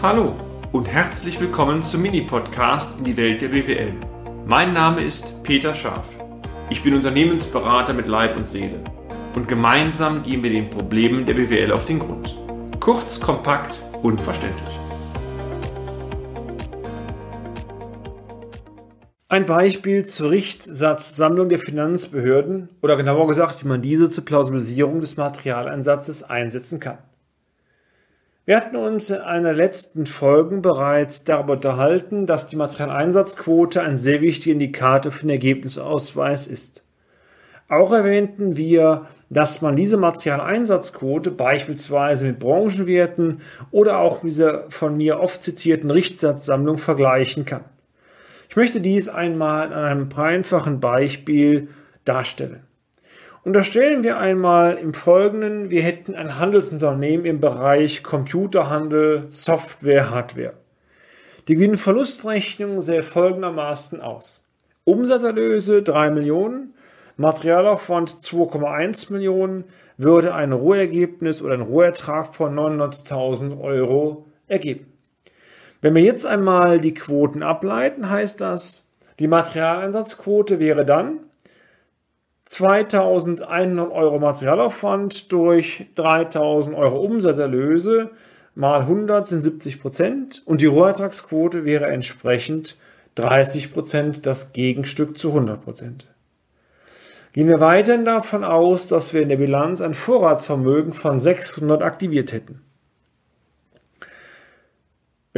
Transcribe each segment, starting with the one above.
Hallo und herzlich willkommen zum Mini-Podcast in die Welt der BWL. Mein Name ist Peter Scharf. Ich bin Unternehmensberater mit Leib und Seele und gemeinsam gehen wir den Problemen der BWL auf den Grund. Kurz, kompakt und verständlich. Ein Beispiel zur Richtsatzsammlung der Finanzbehörden oder genauer gesagt, wie man diese zur Plausibilisierung des Materialeinsatzes einsetzen kann. Wir hatten uns in einer letzten Folge bereits darüber unterhalten, dass die Materialeinsatzquote ein sehr wichtiger Indikator für den Ergebnisausweis ist. Auch erwähnten wir, dass man diese Materialeinsatzquote beispielsweise mit Branchenwerten oder auch mit dieser von mir oft zitierten Richtsatzsammlung vergleichen kann. Ich möchte dies einmal an einem einfachen Beispiel darstellen. Unterstellen wir einmal im Folgenden, wir hätten ein Handelsunternehmen im Bereich Computerhandel, Software, Hardware. Die Gewinn-Verlustrechnung sähe folgendermaßen aus. Umsatzerlöse 3 Millionen, Materialaufwand 2,1 Millionen, würde ein Rohergebnis oder ein Rohertrag von 900.000 Euro ergeben. Wenn wir jetzt einmal die Quoten ableiten, heißt das, die Materialeinsatzquote wäre dann 2100 Euro Materialaufwand durch 3000 Euro Umsatzerlöse mal 100 sind 70 Prozent und die Rohertragsquote wäre entsprechend 30 Prozent, das Gegenstück zu 100 Prozent. Gehen wir weiterhin davon aus, dass wir in der Bilanz ein Vorratsvermögen von 600 aktiviert hätten.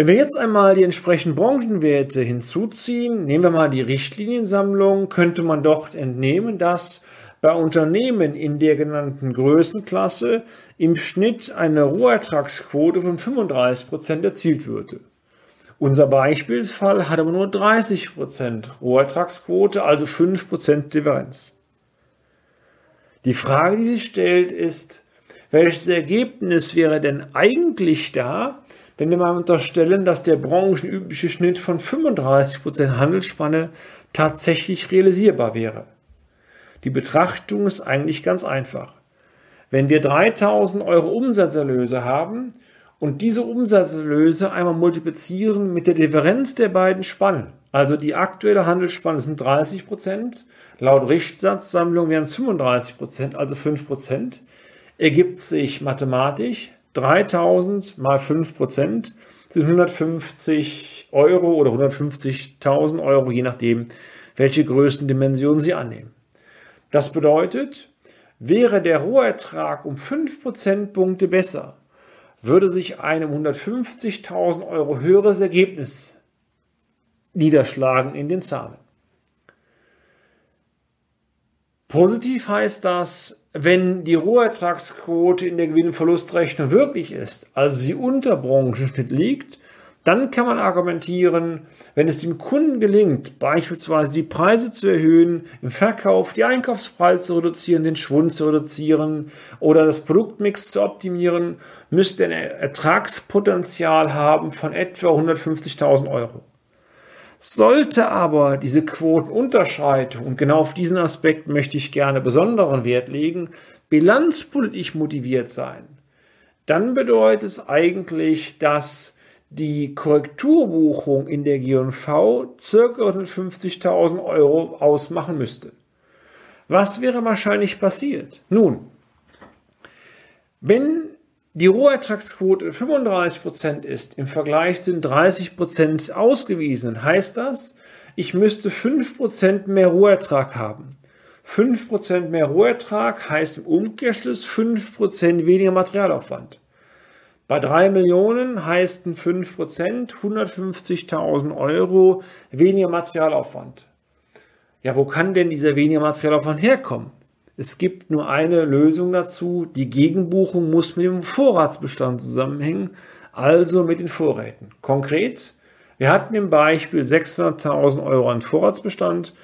Wenn wir jetzt einmal die entsprechenden Branchenwerte hinzuziehen, nehmen wir mal die Richtliniensammlung, könnte man dort entnehmen, dass bei Unternehmen in der genannten Größenklasse im Schnitt eine Rohertragsquote von 35% erzielt würde. Unser Beispielsfall hat aber nur 30% Rohertragsquote, also 5% Differenz. Die Frage, die sich stellt, ist, welches Ergebnis wäre denn eigentlich da, wenn wir mal unterstellen, dass der branchenübliche Schnitt von 35% Handelsspanne tatsächlich realisierbar wäre. Die Betrachtung ist eigentlich ganz einfach. Wenn wir 3000 Euro Umsatzerlöse haben und diese Umsatzerlöse einmal multiplizieren mit der Differenz der beiden Spannen, also die aktuelle Handelsspanne sind 30% laut Richtsatzsammlung wären es 35% also 5% ergibt sich mathematisch 3000 mal 5 Prozent sind 150 Euro oder 150.000 Euro, je nachdem, welche Größendimensionen Sie annehmen. Das bedeutet, wäre der Rohertrag um 5 Prozentpunkte besser, würde sich einem 150.000 Euro höheres Ergebnis niederschlagen in den Zahlen. Positiv heißt das, wenn die Rohertragsquote in der Gewinn-Verlustrechnung wirklich ist, also sie unter Branchenschnitt liegt, dann kann man argumentieren, wenn es dem Kunden gelingt, beispielsweise die Preise zu erhöhen, im Verkauf die Einkaufspreise zu reduzieren, den Schwund zu reduzieren oder das Produktmix zu optimieren, müsste ein Ertragspotenzial haben von etwa 150.000 Euro. Sollte aber diese Quotenunterscheidung, und genau auf diesen Aspekt möchte ich gerne besonderen Wert legen, bilanzpolitisch motiviert sein, dann bedeutet es eigentlich, dass die Korrekturbuchung in der G&V ca. 150.000 Euro ausmachen müsste. Was wäre wahrscheinlich passiert? Nun, wenn die Rohertragsquote 35% ist im Vergleich zu den 30% ausgewiesenen, heißt das, ich müsste 5% mehr Rohertrag haben. 5% mehr Rohertrag heißt im Umkehrschluss 5% weniger Materialaufwand. Bei 3 Millionen heißen 5% 150.000 Euro weniger Materialaufwand. Ja, wo kann denn dieser weniger Materialaufwand herkommen? Es gibt nur eine Lösung dazu. Die Gegenbuchung muss mit dem Vorratsbestand zusammenhängen, also mit den Vorräten. Konkret, wir hatten im Beispiel 600.000 Euro an Vorratsbestand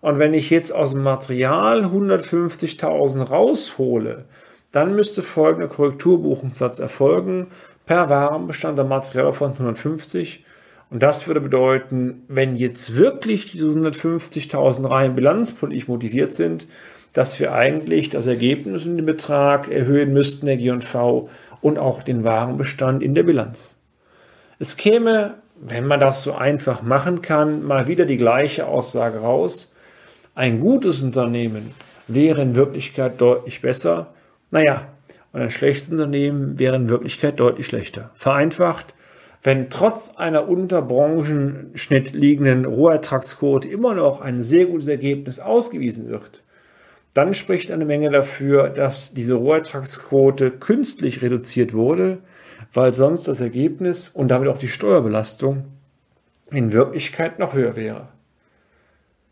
und wenn ich jetzt aus dem Material 150.000 raushole, dann müsste folgender Korrekturbuchungssatz erfolgen per Warenbestand der Material von 150 und das würde bedeuten, wenn jetzt wirklich diese 150.000 rein bilanzpolitisch motiviert sind, dass wir eigentlich das Ergebnis und den Betrag erhöhen müssten, der G&V und auch den Warenbestand in der Bilanz. Es käme, wenn man das so einfach machen kann, mal wieder die gleiche Aussage raus. Ein gutes Unternehmen wäre in Wirklichkeit deutlich besser. Naja, und ein schlechtes Unternehmen wäre in Wirklichkeit deutlich schlechter. Vereinfacht, wenn trotz einer unter Branchenschnitt liegenden Rohertragsquote immer noch ein sehr gutes Ergebnis ausgewiesen wird, dann spricht eine Menge dafür, dass diese Rohertragsquote künstlich reduziert wurde, weil sonst das Ergebnis und damit auch die Steuerbelastung in Wirklichkeit noch höher wäre.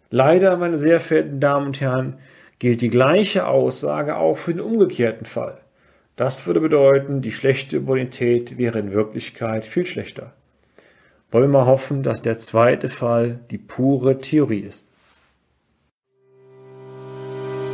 Leider, meine sehr verehrten Damen und Herren, gilt die gleiche Aussage auch für den umgekehrten Fall. Das würde bedeuten, die schlechte Bonität wäre in Wirklichkeit viel schlechter. Wollen wir mal hoffen, dass der zweite Fall die pure Theorie ist.